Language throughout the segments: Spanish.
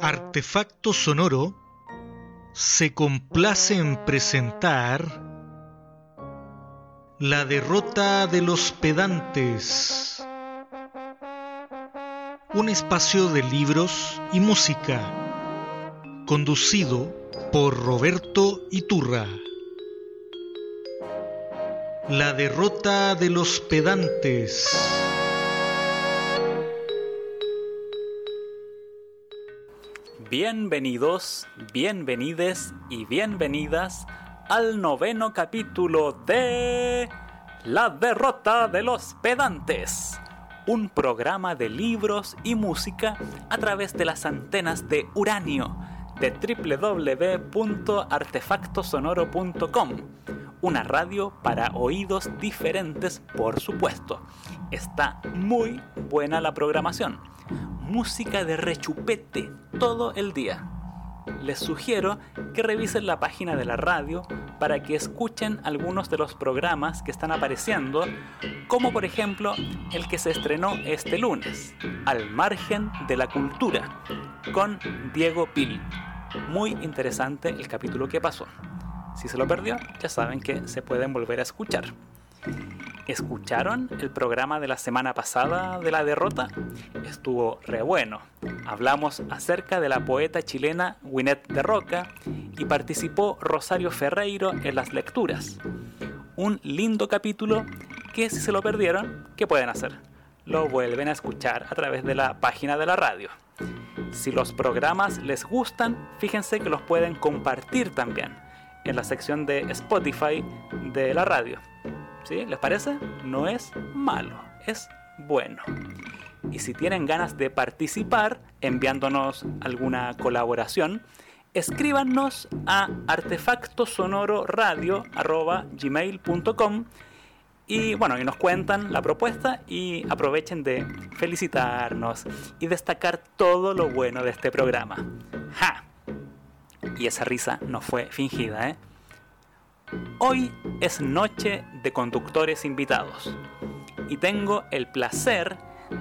Artefacto Sonoro se complace en presentar La derrota de los pedantes, un espacio de libros y música, conducido por Roberto Iturra. La derrota de los pedantes. Bienvenidos, bienvenides y bienvenidas al noveno capítulo de La derrota de los pedantes, un programa de libros y música a través de las antenas de uranio de www.artefactosonoro.com, una radio para oídos diferentes, por supuesto. Está muy buena la programación música de rechupete todo el día. Les sugiero que revisen la página de la radio para que escuchen algunos de los programas que están apareciendo, como por ejemplo el que se estrenó este lunes, Al margen de la cultura, con Diego Pil. Muy interesante el capítulo que pasó. Si se lo perdió, ya saben que se pueden volver a escuchar. ¿Escucharon el programa de la semana pasada de la derrota? Estuvo re bueno. Hablamos acerca de la poeta chilena Winnet de Roca y participó Rosario Ferreiro en las lecturas. Un lindo capítulo que si se lo perdieron, ¿qué pueden hacer? Lo vuelven a escuchar a través de la página de la radio. Si los programas les gustan, fíjense que los pueden compartir también en la sección de Spotify de la radio. ¿Sí? ¿Les parece? No es malo, es bueno. Y si tienen ganas de participar enviándonos alguna colaboración, escríbanos a artefactosonororadio.gmail.com y bueno, y nos cuentan la propuesta y aprovechen de felicitarnos y destacar todo lo bueno de este programa. ¡Ja! Y esa risa no fue fingida, ¿eh? Hoy es noche de conductores invitados y tengo el placer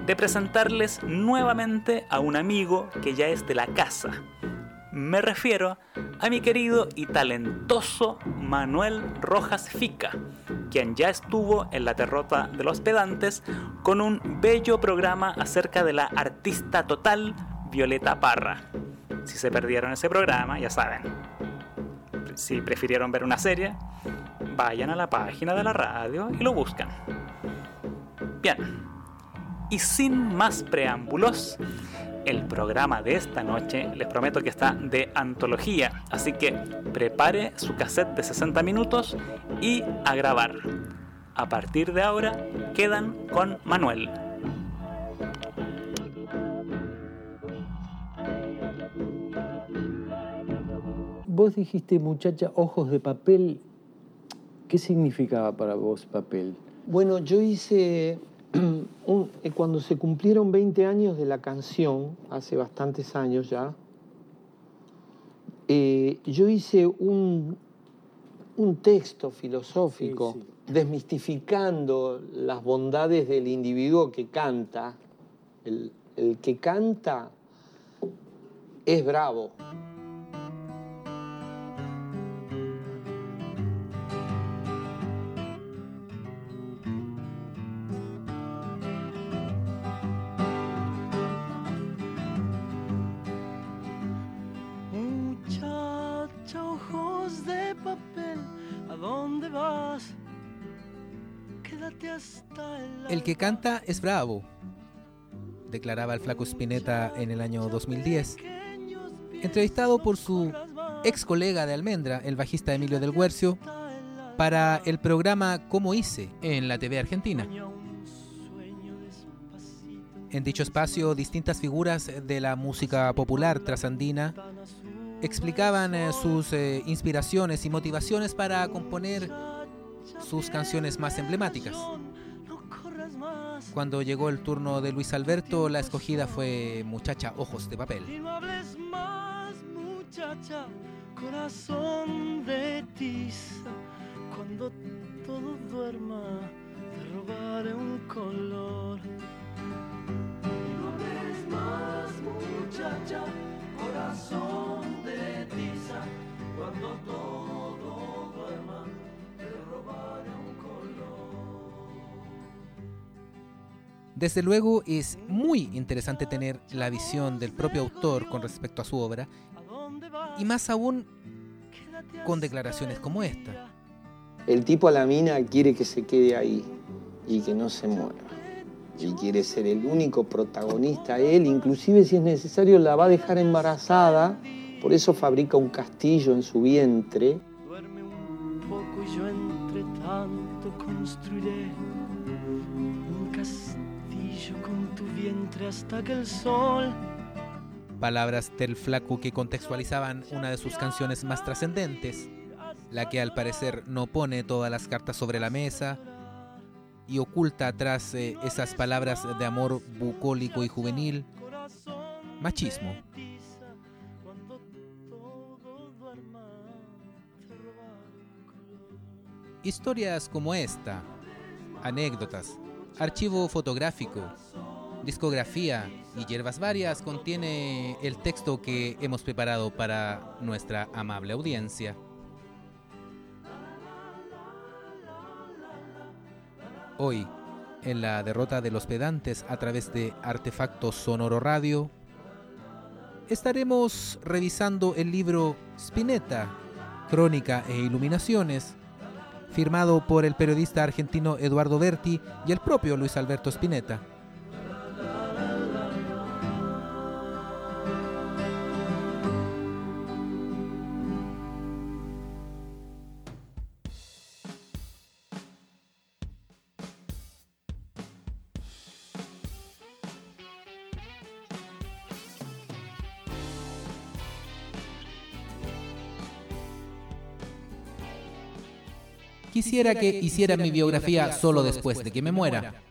de presentarles nuevamente a un amigo que ya es de la casa. Me refiero a mi querido y talentoso Manuel Rojas Fica, quien ya estuvo en la derrota de los pedantes con un bello programa acerca de la artista total Violeta Parra. Si se perdieron ese programa, ya saben, si prefirieron ver una serie, vayan a la página de la radio y lo buscan. Bien, y sin más preámbulos, el programa de esta noche les prometo que está de antología, así que prepare su cassette de 60 minutos y a grabar. A partir de ahora quedan con Manuel. Vos dijiste, muchacha, ojos de papel. ¿Qué significaba para vos papel? Bueno, yo hice, eh, cuando se cumplieron 20 años de la canción, hace bastantes años ya, eh, yo hice un, un texto filosófico desmistificando las bondades del individuo que canta. El, el que canta es bravo. El que canta es bravo, declaraba el flaco Spinetta en el año 2010. Entrevistado por su ex colega de Almendra, el bajista Emilio del Guercio, para el programa Como hice en la TV Argentina. En dicho espacio, distintas figuras de la música popular trasandina explicaban eh, sus eh, inspiraciones y motivaciones para componer sus canciones más emblemáticas. Cuando llegó el turno de Luis Alberto, la escogida fue Muchacha Ojos de Papel. Y no hables más, muchacha, corazón de tiza. Cuando todo duerma, te robaré un color. Y no hables más, muchacha, corazón de tiza. Cuando todo duerma, te robaré un color. Desde luego es muy interesante tener la visión del propio autor con respecto a su obra y más aún con declaraciones como esta. El tipo a la mina quiere que se quede ahí y que no se mueva. Y quiere ser el único protagonista. Él, inclusive si es necesario, la va a dejar embarazada. Por eso fabrica un castillo en su vientre. Duerme un poco y yo entre tanto construiré Palabras del flaco que contextualizaban una de sus canciones más trascendentes, la que al parecer no pone todas las cartas sobre la mesa y oculta atrás eh, esas palabras de amor bucólico y juvenil, machismo. Historias como esta, anécdotas, archivo fotográfico, discografía y hierbas varias contiene el texto que hemos preparado para nuestra amable audiencia. Hoy, en la derrota de los pedantes a través de Artefacto Sonoro Radio, estaremos revisando el libro Spinetta, Crónica e Iluminaciones, firmado por el periodista argentino Eduardo Berti y el propio Luis Alberto Spinetta. Quisiera que hiciera mi biografía solo después de que me muera.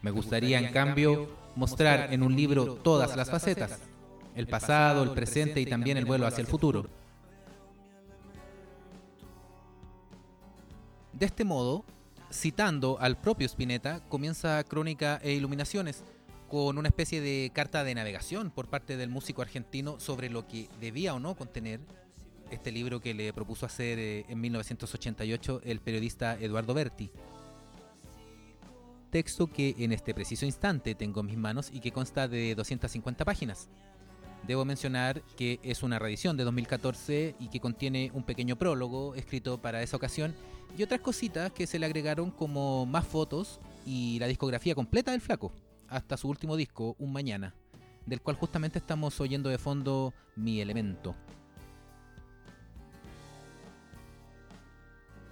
Me gustaría, en cambio, mostrar en un libro todas las facetas, el pasado, el presente y también el vuelo hacia el futuro. De este modo, citando al propio Spinetta, comienza Crónica e Iluminaciones, con una especie de carta de navegación por parte del músico argentino sobre lo que debía o no contener este libro que le propuso hacer eh, en 1988 el periodista Eduardo Berti. Texto que en este preciso instante tengo en mis manos y que consta de 250 páginas. Debo mencionar que es una reedición de 2014 y que contiene un pequeño prólogo escrito para esa ocasión y otras cositas que se le agregaron como más fotos y la discografía completa del flaco, hasta su último disco, Un Mañana, del cual justamente estamos oyendo de fondo Mi Elemento.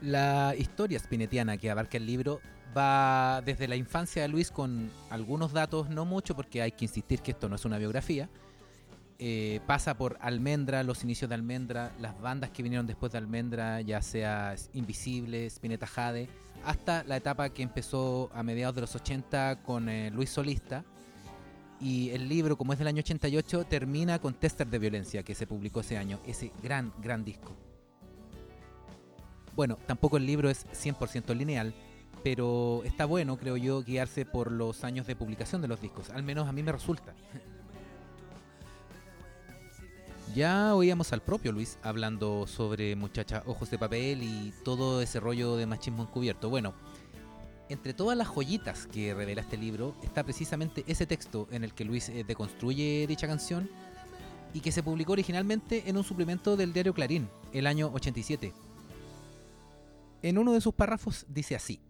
La historia spinetiana que abarca el libro va desde la infancia de Luis con algunos datos, no mucho porque hay que insistir que esto no es una biografía. Eh, pasa por Almendra, los inicios de Almendra, las bandas que vinieron después de Almendra, ya sea Invisible, Spinetta Jade, hasta la etapa que empezó a mediados de los 80 con eh, Luis Solista. Y el libro, como es del año 88, termina con Tester de Violencia, que se publicó ese año, ese gran, gran disco. Bueno, tampoco el libro es 100% lineal, pero está bueno, creo yo, guiarse por los años de publicación de los discos. Al menos a mí me resulta. Ya oíamos al propio Luis hablando sobre Muchacha Ojos de Papel y todo ese rollo de machismo encubierto. Bueno, entre todas las joyitas que revela este libro está precisamente ese texto en el que Luis eh, deconstruye dicha canción y que se publicó originalmente en un suplemento del diario Clarín, el año 87 en uno de sus párrafos dice así.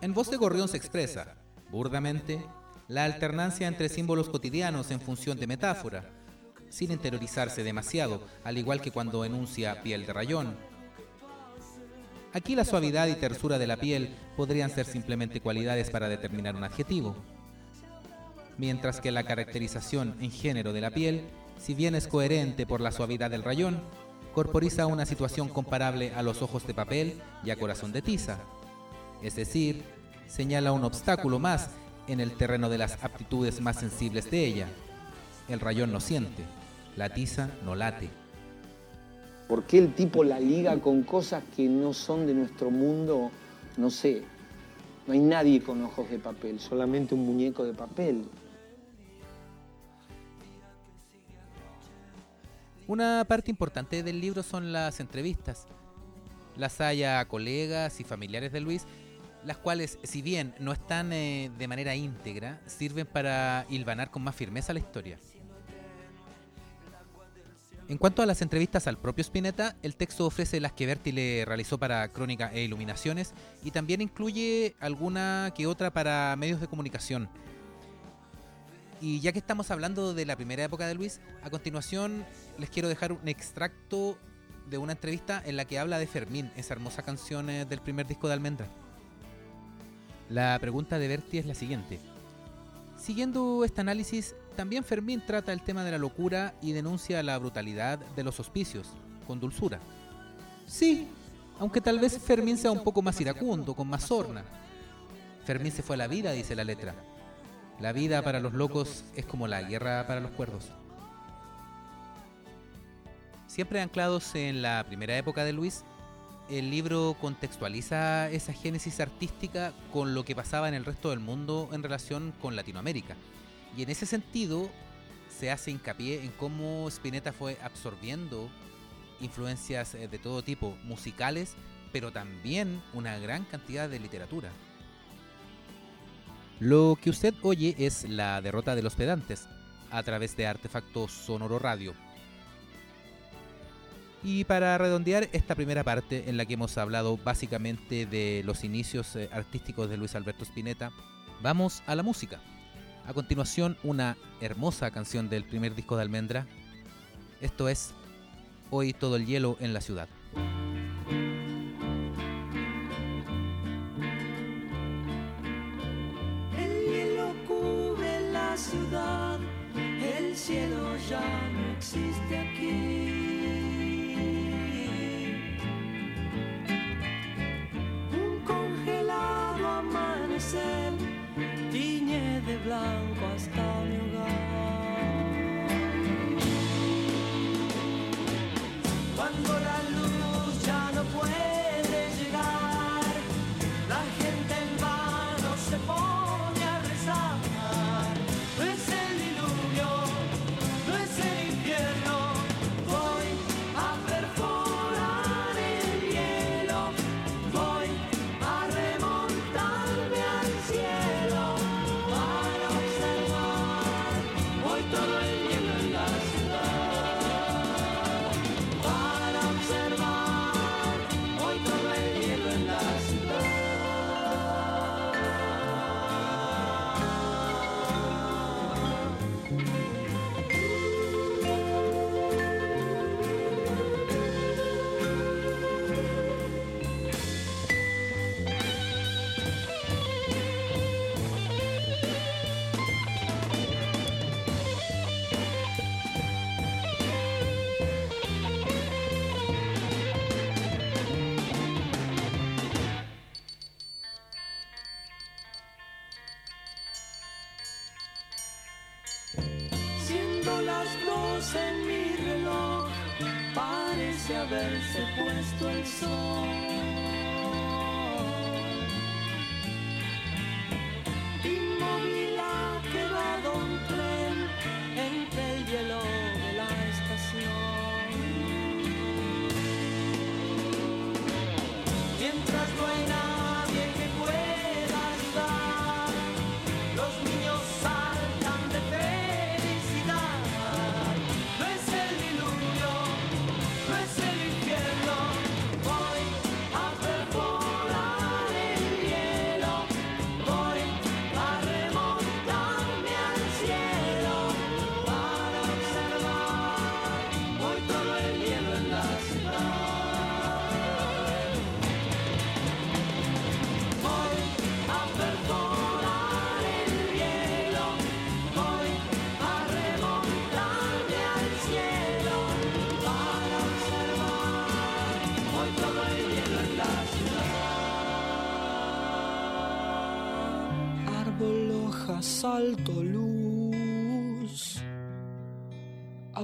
En voz de Gorrión se expresa, burdamente, la alternancia entre símbolos cotidianos en función de metáfora, sin interiorizarse demasiado, al igual que cuando enuncia piel de rayón. Aquí la suavidad y tersura de la piel podrían ser simplemente cualidades para determinar un adjetivo, mientras que la caracterización en género de la piel, si bien es coherente por la suavidad del rayón, corporiza una situación comparable a los ojos de papel y a corazón de tiza. Es decir, señala un obstáculo más en el terreno de las aptitudes más sensibles de ella. El rayón no siente, la tiza no late. ¿Por qué el tipo la liga con cosas que no son de nuestro mundo? No sé. No hay nadie con ojos de papel, solamente un muñeco de papel. Una parte importante del libro son las entrevistas. Las hay a colegas y familiares de Luis, las cuales, si bien no están eh, de manera íntegra, sirven para hilvanar con más firmeza la historia. En cuanto a las entrevistas al propio Spinetta, el texto ofrece las que Berti le realizó para Crónica e Iluminaciones y también incluye alguna que otra para medios de comunicación. Y ya que estamos hablando de la primera época de Luis, a continuación les quiero dejar un extracto de una entrevista en la que habla de Fermín, esa hermosa canción eh, del primer disco de Almendra. La pregunta de Berti es la siguiente. Siguiendo este análisis, también Fermín trata el tema de la locura y denuncia la brutalidad de los hospicios, con dulzura. Sí, aunque tal vez Fermín sea un poco más iracundo, con más sorna. Fermín se fue a la vida, dice la letra. La vida para los locos es como la guerra para los cuerdos. Siempre anclados en la primera época de Luis, el libro contextualiza esa génesis artística con lo que pasaba en el resto del mundo en relación con Latinoamérica. Y en ese sentido se hace hincapié en cómo Spinetta fue absorbiendo influencias eh, de todo tipo, musicales, pero también una gran cantidad de literatura. Lo que usted oye es la derrota de los pedantes a través de Artefacto Sonoro Radio. Y para redondear esta primera parte en la que hemos hablado básicamente de los inicios eh, artísticos de Luis Alberto Spinetta, vamos a la música. A continuación, una hermosa canción del primer disco de Almendra. Esto es Hoy todo el hielo en la ciudad. Cielo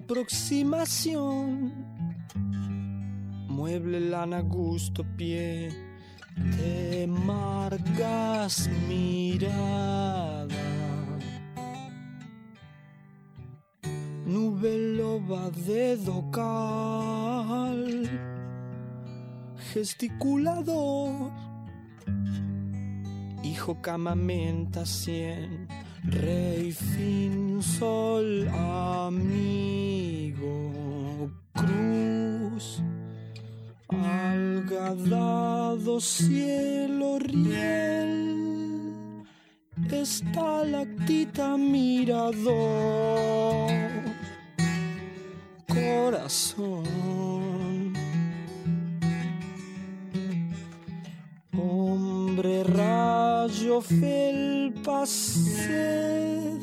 aproximación, mueble, lana, gusto, pie te marcas mirada. Nube loba de docal, gesticulador, dijo camamenta cien, rey, fin, sol, amigo, cruz, algadado, cielo, riel, estalactita, mirador, corazón. Hombre, rayo, felpa, sed,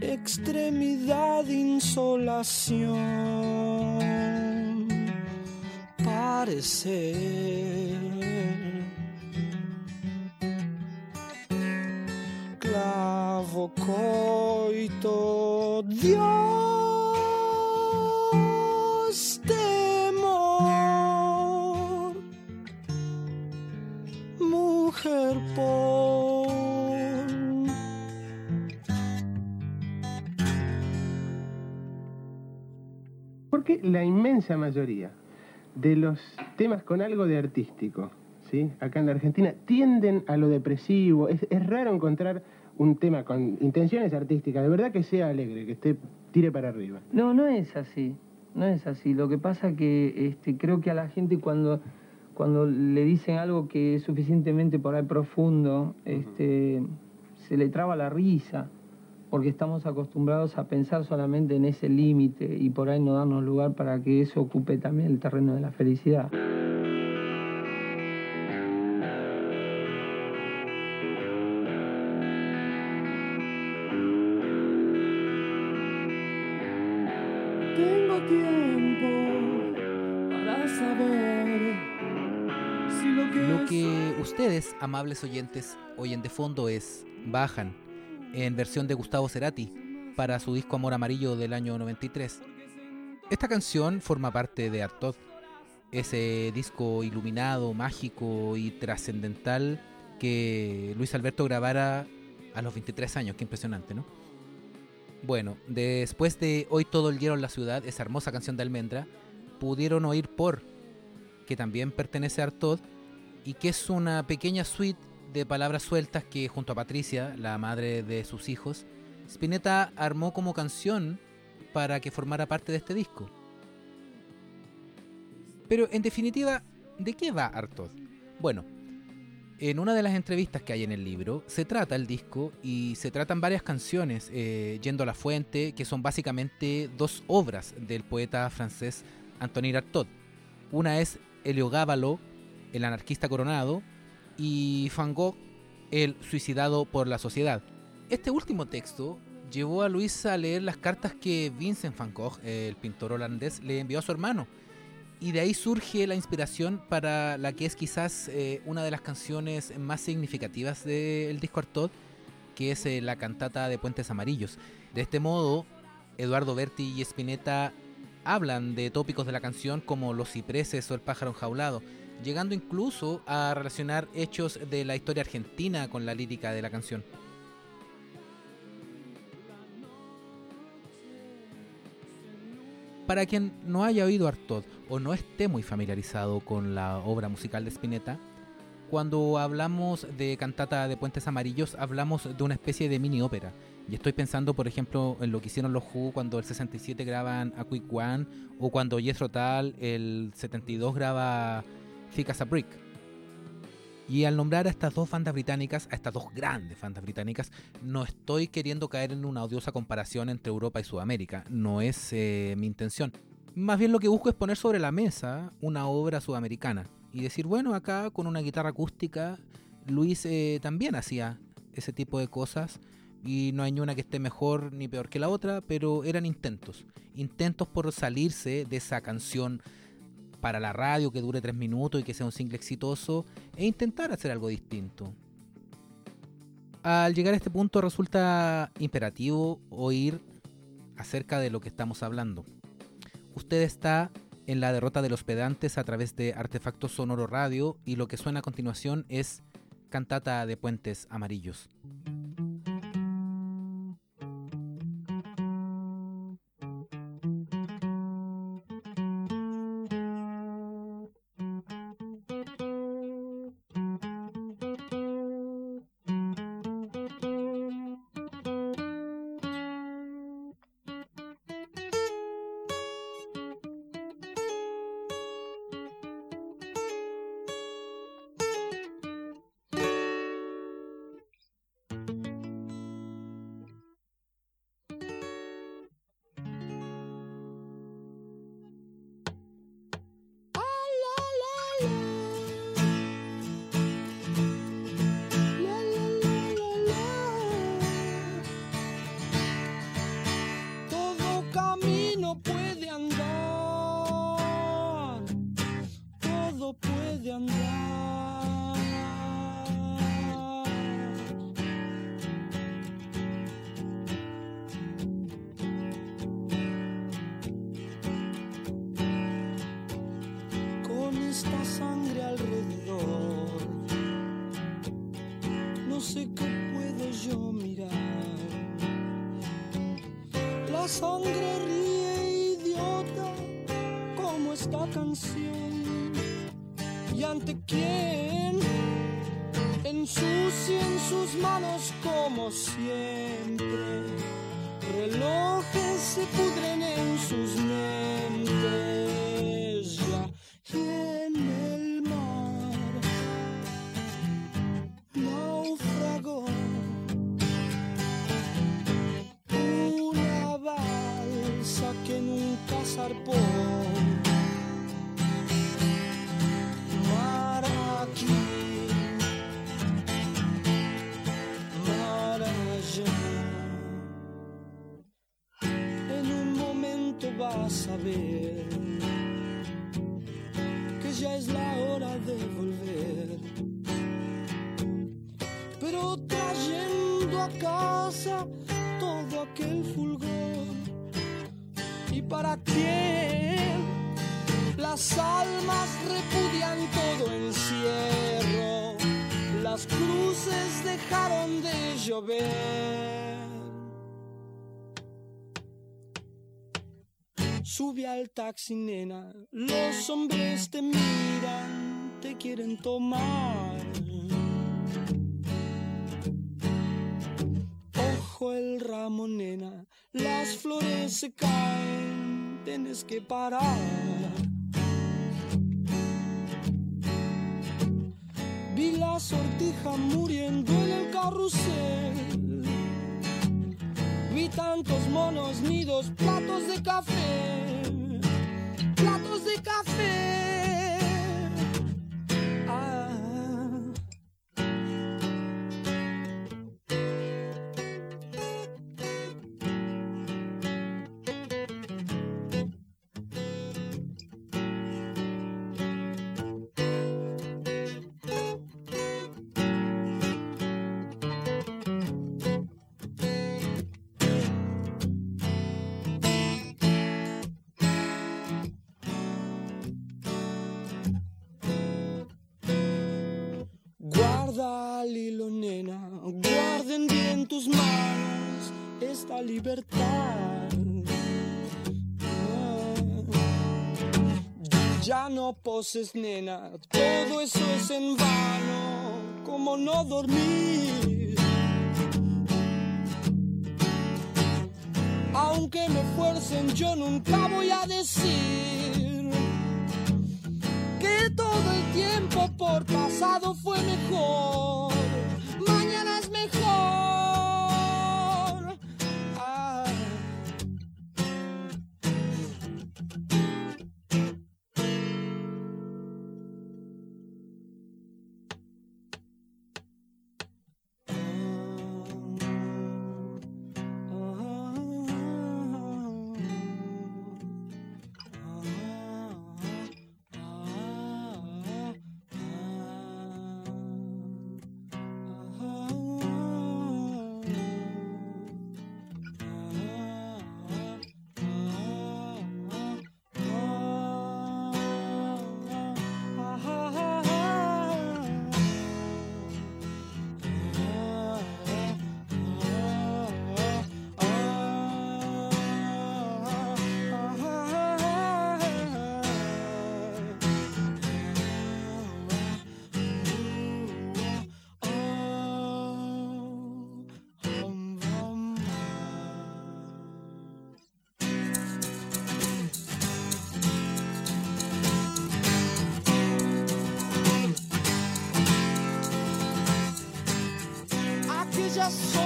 extremidad, insolación, parecer, clavo, coito, La inmensa mayoría de los temas con algo de artístico, ¿sí? acá en la Argentina, tienden a lo depresivo. Es, es raro encontrar un tema con intenciones artísticas, de verdad que sea alegre, que esté tire para arriba. No, no es así. No es así. Lo que pasa que este, creo que a la gente cuando, cuando le dicen algo que es suficientemente por ahí profundo, este, se le traba la risa, porque estamos acostumbrados a pensar solamente en ese límite y por ahí no darnos lugar para que eso ocupe también el terreno de la felicidad. Tengo tiempo para saber si lo que Lo que ustedes, amables oyentes, oyen de fondo es Bajan, en versión de Gustavo Cerati, para su disco Amor Amarillo del año 93. Esta canción forma parte de Artod, ese disco iluminado, mágico y trascendental que Luis Alberto grabara a los 23 años. Qué impresionante, ¿no? Bueno, después de Hoy todo el hielo en la ciudad, esa hermosa canción de Almendra, pudieron oír Por, que también pertenece a Artod y que es una pequeña suite de palabras sueltas que junto a Patricia, la madre de sus hijos, Spinetta armó como canción para que formara parte de este disco. Pero en definitiva, ¿de qué va Artod? Bueno, en una de las entrevistas que hay en el libro, se trata el disco y se tratan varias canciones, eh, Yendo a la Fuente, que son básicamente dos obras del poeta francés Antonin Artaud. Una es Heliogábalo, el anarquista coronado, y Van Gogh, el suicidado por la sociedad. Este último texto llevó a Luis a leer las cartas que Vincent van Gogh, el pintor holandés, le envió a su hermano. Y de ahí surge la inspiración para la que es quizás eh, una de las canciones más significativas del disco Artaud, que es eh, la cantata de Puentes Amarillos. De este modo, Eduardo Berti y Spinetta hablan de tópicos de la canción como los cipreses o el pájaro enjaulado, llegando incluso a relacionar hechos de la historia argentina con la lírica de la canción. Para quien no haya oído Artaud o no esté muy familiarizado con la obra musical de Spinetta, cuando hablamos de cantata de Puentes Amarillos hablamos de una especie de mini ópera. Y estoy pensando, por ejemplo, en lo que hicieron los Who cuando el 67 graban A Quick One o cuando Jethro Tull el 72 graba Brick. Y al nombrar a estas dos bandas británicas, a estas dos grandes bandas británicas, no estoy queriendo caer en una odiosa comparación entre Europa y Sudamérica. No es eh, mi intención. Más bien lo que busco es poner sobre la mesa una obra sudamericana y decir, bueno, acá con una guitarra acústica, Luis eh, también hacía ese tipo de cosas y no hay ni una que esté mejor ni peor que la otra, pero eran intentos. Intentos por salirse de esa canción para la radio que dure tres minutos y que sea un single exitoso e intentar hacer algo distinto. Al llegar a este punto resulta imperativo oír acerca de lo que estamos hablando. Usted está en la derrota de los pedantes a través de Artefacto Sonoro Radio y lo que suena a continuación es Cantata de Puentes Amarillos. Sus manos como siempre. Que ya es la hora de volver. Pero trayendo a casa todo aquel fulgor. ¿Y para quién? Las almas repudian todo encierro. Las cruces dejaron de llover. Sube al taxi, nena. Los hombres te miran, te quieren tomar. Ojo el ramo, nena. Las flores se caen, tienes que parar. Vi la sortija muriendo en el carrusel. Vi tantos monos nidos, platos de café, platos de café. Guarda al hilo, nena, guarden bien tus manos esta libertad. Ya no poses, nena, todo eso es en vano, como no dormir. Aunque me fuercen, yo nunca voy a decir todo el tiempo por pasado fue mejor. Mañana es mejor.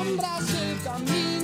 Sombras el camino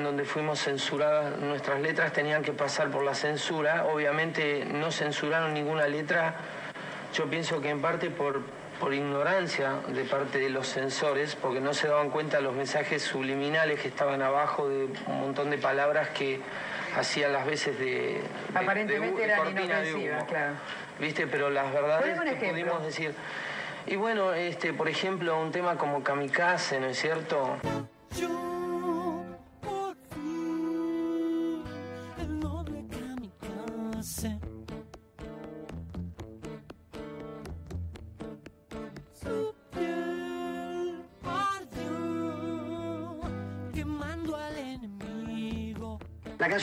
en donde fuimos censuradas, nuestras letras tenían que pasar por la censura, obviamente no censuraron ninguna letra, yo pienso que en parte por, por ignorancia de parte de los censores, porque no se daban cuenta los mensajes subliminales que estaban abajo de un montón de palabras que hacían las veces de... de- Aparentemente de- de eran cortina de inofensivas, humo. claro. ¿Viste? Pero las verdades que pudimos decir... Y bueno, este, por ejemplo, un tema como Kamikaze, ¿no es cierto?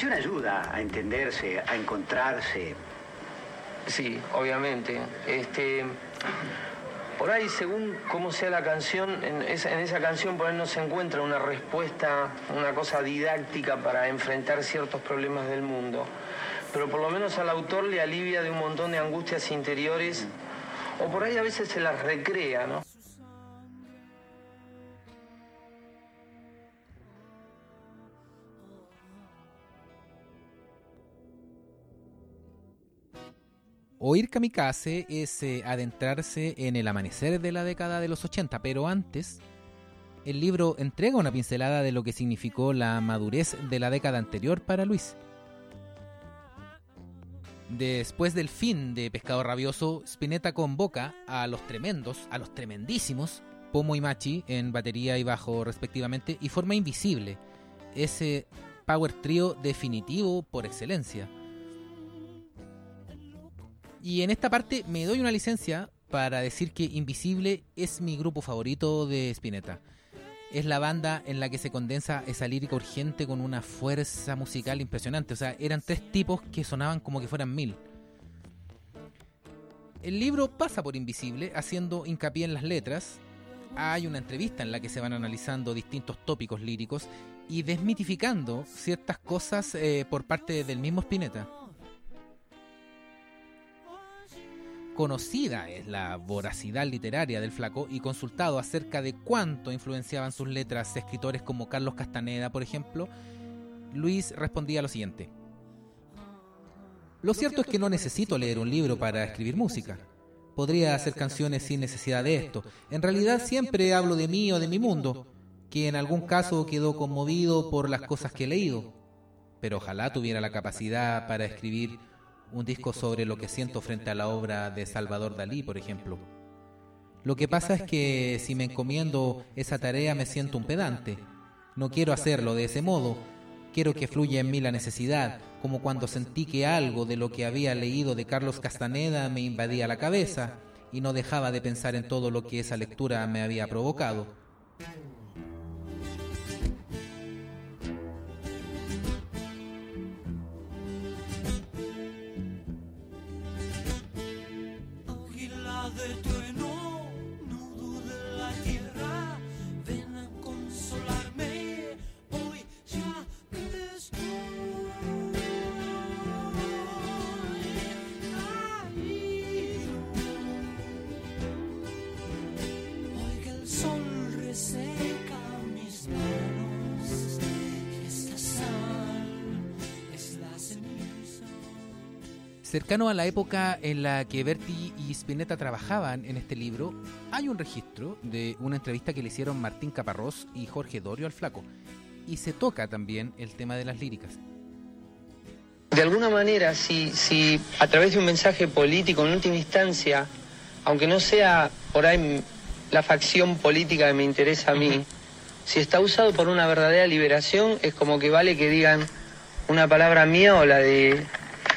Ayuda a entenderse, a encontrarse. Sí, obviamente. Este, por ahí, según cómo sea la canción, en esa canción por ahí no se encuentra una respuesta, una cosa didáctica para enfrentar ciertos problemas del mundo. Pero por lo menos al autor le alivia de un montón de angustias interiores, o por ahí a veces se las recrea, ¿no? Oír Kamikaze es eh, adentrarse en el amanecer de la década de los 80, pero antes el libro entrega una pincelada de lo que significó la madurez de la década anterior para Luis. Después del fin de Pescado Rabioso, Spinetta convoca a los tremendos, a los tremendísimos, Pomo y Machi en batería y bajo respectivamente, y forma invisible ese power trio definitivo por excelencia. Y en esta parte me doy una licencia para decir que Invisible es mi grupo favorito de Spinetta. es la banda en la que se condensa esa lírica urgente con una fuerza musical impresionante. O sea, eran tres tipos que sonaban como que fueran mil. El libro pasa por Invisible, haciendo hincapié en las letras. Hay una entrevista en la que se van analizando distintos tópicos líricos y desmitificando ciertas cosas eh, por parte del mismo Spinetta. Conocida es la voracidad literaria del flaco y consultado acerca de cuánto influenciaban sus letras escritores como Carlos Castaneda, por ejemplo, Luis respondía lo siguiente. Lo cierto es que no necesito leer un libro para escribir música. Podría hacer canciones sin necesidad de esto. En realidad siempre hablo de mí o de mi mundo, que en algún caso quedó conmovido por las cosas que he leído. Pero ojalá tuviera la capacidad para escribir un disco sobre lo que siento frente a la obra de Salvador Dalí, por ejemplo. Lo que pasa es que si me encomiendo esa tarea me siento un pedante. No quiero hacerlo de ese modo. Quiero que fluya en mí la necesidad, como cuando sentí que algo de lo que había leído de Carlos Castaneda me invadía la cabeza y no dejaba de pensar en todo lo que esa lectura me había provocado. Cercano a la época en la que Berti y Spinetta trabajaban en este libro, hay un registro de una entrevista que le hicieron Martín Caparrós y Jorge Dorio al Flaco, y se toca también el tema de las líricas. De alguna manera, si, si a través de un mensaje político, en última instancia, aunque no sea por ahí la facción política que me interesa a mí, si está usado por una verdadera liberación, es como que vale que digan una palabra mía o la de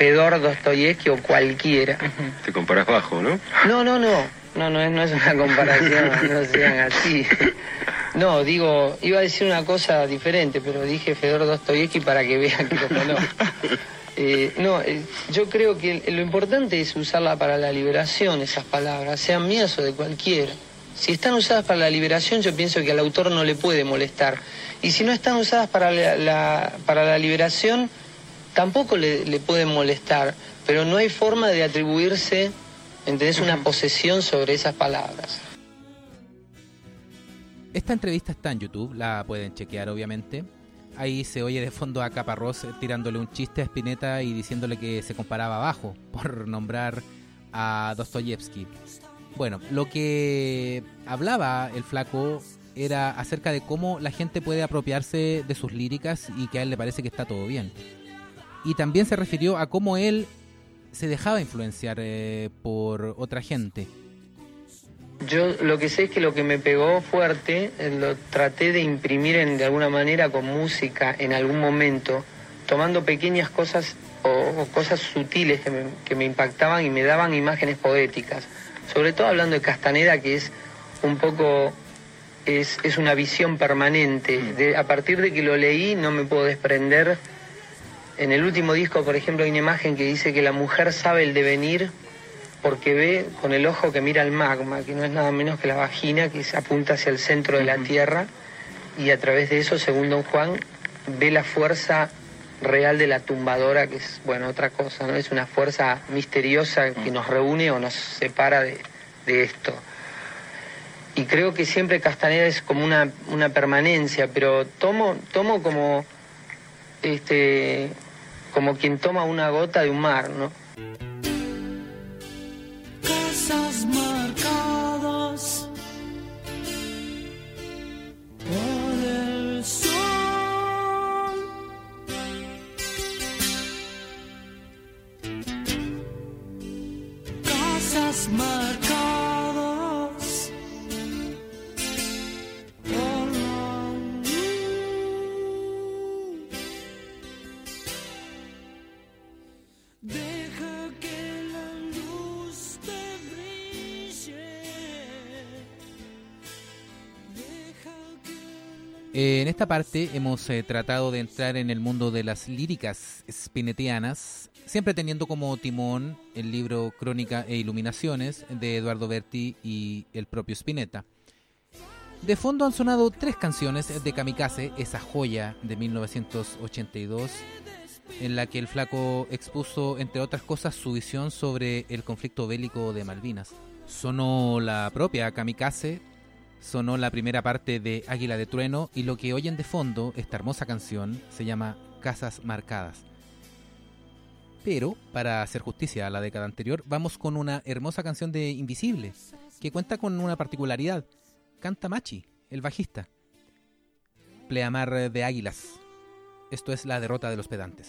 Fedor Dostoyevsky o cualquiera. Te comparas bajo, ¿no? No, no, no, no, no es, no es una comparación, no sean así. No, digo, iba a decir una cosa diferente, pero dije Fedor Dostoyevsky para que vean que lo conozco. Eh, no, eh, yo creo que lo importante es usarla para la liberación, esas palabras, sean mías o de cualquiera. Si están usadas para la liberación, yo pienso que al autor no le puede molestar. Y si no están usadas para la, la- para la liberación, tampoco le, le pueden molestar. Pero no hay forma de atribuirse, ¿entendés?, una posesión sobre esas palabras. Esta entrevista está en YouTube, la pueden chequear obviamente. Ahí se oye de fondo a Caparrós eh, tirándole un chiste a Spinetta y diciéndole que se comparaba abajo por nombrar a Dostoyevsky. Bueno, lo que hablaba el flaco era acerca de cómo la gente puede apropiarse de sus líricas y que a él le parece que está todo bien. Y también se refirió a cómo él se dejaba influenciar eh, por otra gente. Yo lo que sé es que lo que me pegó fuerte eh, lo traté de imprimir en, de alguna manera con música en algún momento, tomando pequeñas cosas o, o cosas sutiles que me, que me impactaban y me daban imágenes poéticas. Sobre todo hablando de Castaneda, que es un poco, es, es una visión permanente. De- a partir de que lo leí no me puedo desprender. En el último disco, por ejemplo, hay una imagen que dice que la mujer sabe el devenir porque ve con el ojo que mira el magma, que no es nada menos que la vagina que se apunta hacia el centro de la Tierra y a través de eso, según don Juan, ve la fuerza real de la tumbadora, que es, bueno, otra cosa, ¿no? Es una fuerza misteriosa que nos reúne o nos separa de, de esto. Y creo que siempre Castaneda es como una, una permanencia, pero tomo, tomo como, este, como quien toma una gota de un mar, ¿no? Esta parte hemos eh, tratado de entrar en el mundo de las líricas spinetianas, siempre teniendo como timón el libro Crónica e Iluminaciones de Eduardo Berti y el propio Spinetta. De fondo han sonado tres canciones de Kamikaze, esa joya de 1982, en la que el flaco expuso, entre otras cosas, su visión sobre el conflicto bélico de Malvinas. Sonó la propia Kamikaze, sonó la primera parte de Águila de Trueno y lo que oyen de fondo, esta hermosa canción, se llama Casas Marcadas. Pero, para hacer justicia a la década anterior, vamos con una hermosa canción de Invisible, que cuenta con una particularidad. Canta Machi, el bajista. Pleamar de Águilas. Esto es la derrota de los pedantes.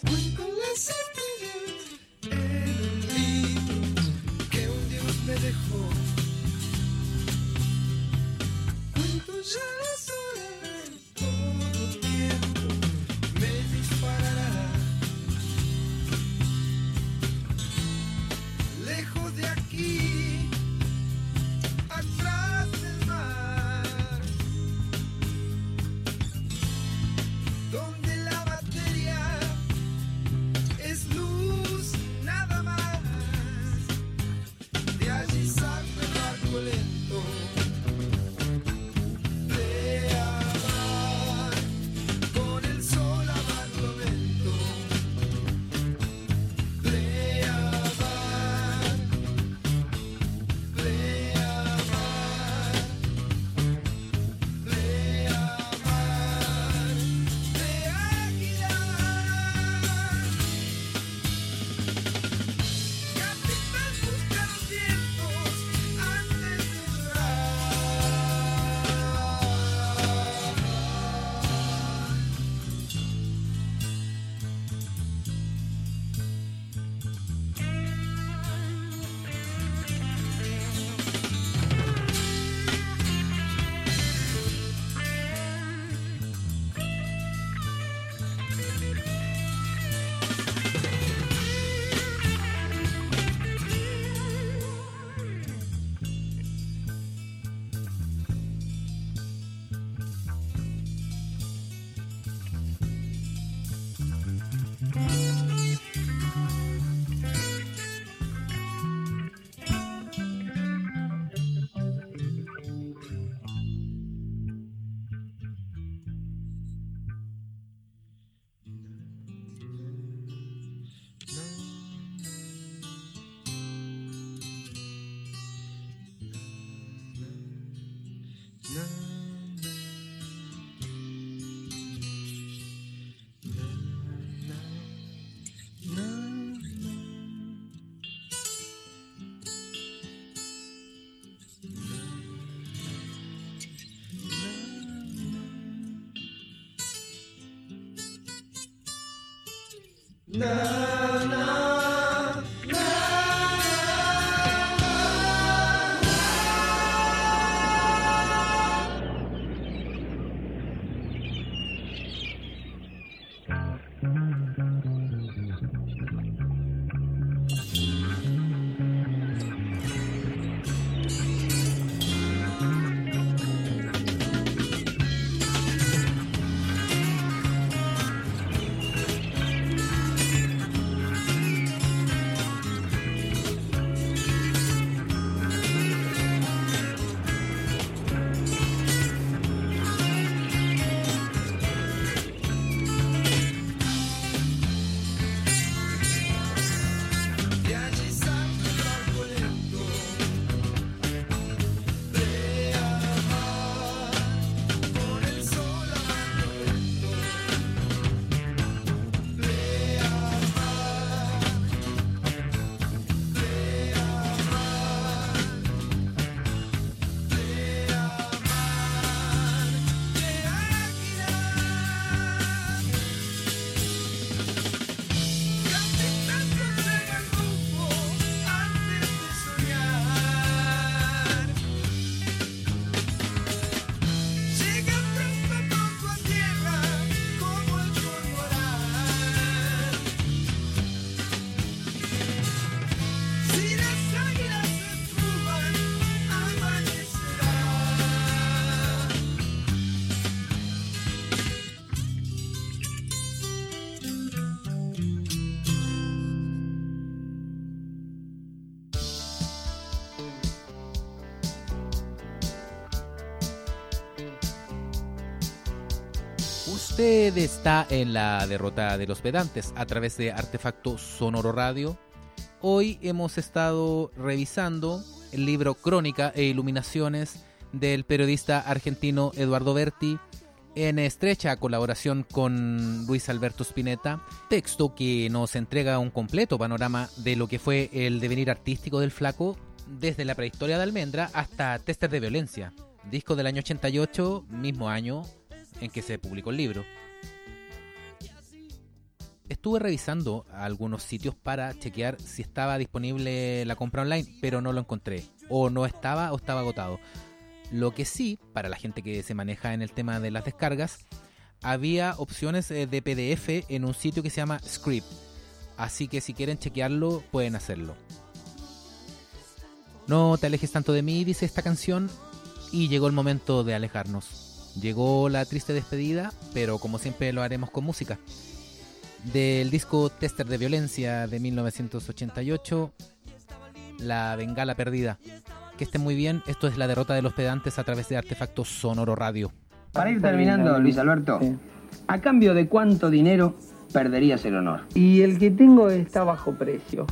Usted está en la derrota de los pedantes a través de Artefacto Sonoro Radio. Hoy hemos estado revisando el libro Crónica e Iluminaciones del periodista argentino Eduardo Berti en estrecha colaboración con Luis Alberto Spinetta, texto que nos entrega un completo panorama de lo que fue el devenir artístico del flaco desde la prehistoria de Almendra hasta Tester de Violencia, disco del año 88, mismo año en que se publicó el libro. Estuve revisando algunos sitios para chequear si estaba disponible la compra online, pero no lo encontré. O no estaba o estaba agotado. Lo que sí, para la gente que se maneja en el tema de las descargas, había opciones eh, de PDF en un sitio que se llama Script. Así que si quieren chequearlo, pueden hacerlo. No te alejes tanto de mí, dice esta canción, y llegó el momento de alejarnos. Llegó la triste despedida, pero como siempre lo haremos con música. Del disco Tester de Violencia de 1988, La Bengala Perdida. Que estén muy bien, esto es la derrota de los pedantes a través de Artefacto Sonoro Radio. Para ir terminando, Luis Alberto, ¿a cambio de cuánto dinero perderías el honor? Y el que tengo está bajo precio.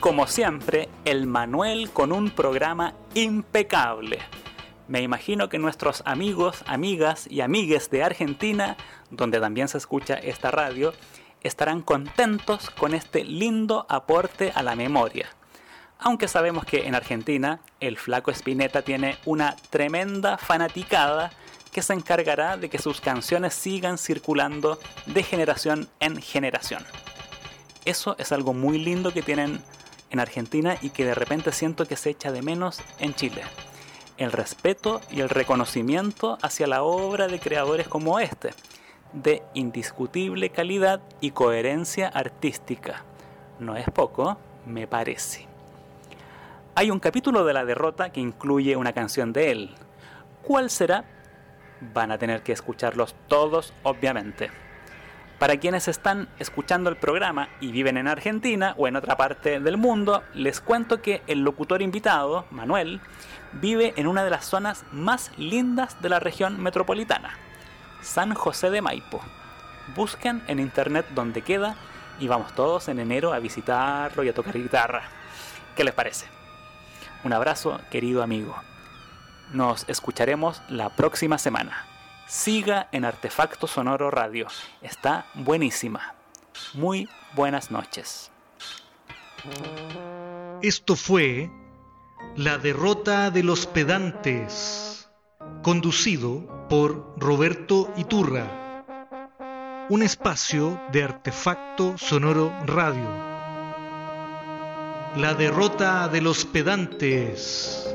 Como siempre, el Manuel con un programa impecable. Me imagino que nuestros amigos, amigas y amigues de Argentina, donde también se escucha esta radio, estarán contentos con este lindo aporte a la memoria. Aunque sabemos que en Argentina el flaco Spinetta tiene una tremenda fanaticada que se encargará de que sus canciones sigan circulando de generación en generación. Eso es algo muy lindo que tienen en Argentina y que de repente siento que se echa de menos en Chile. El respeto y el reconocimiento hacia la obra de creadores como este, de indiscutible calidad y coherencia artística. No es poco, me parece. Hay un capítulo de La Derrota que incluye una canción de él. ¿Cuál será? Van a tener que escucharlos todos, obviamente. Para quienes están escuchando el programa y viven en Argentina o en otra parte del mundo, les cuento que el locutor invitado, Manuel, vive en una de las zonas más lindas de la región metropolitana, San José de Maipo. Busquen en internet dónde queda y vamos todos en enero a visitarlo y a tocar guitarra. ¿Qué les parece? Un abrazo, querido amigo. Nos escucharemos la próxima semana. Siga en Artefacto Sonoro Radio. Está buenísima. Muy buenas noches. Esto fue La derrota de los pedantes, conducido por Roberto Iturra. Un espacio de Artefacto Sonoro Radio. La derrota de los pedantes.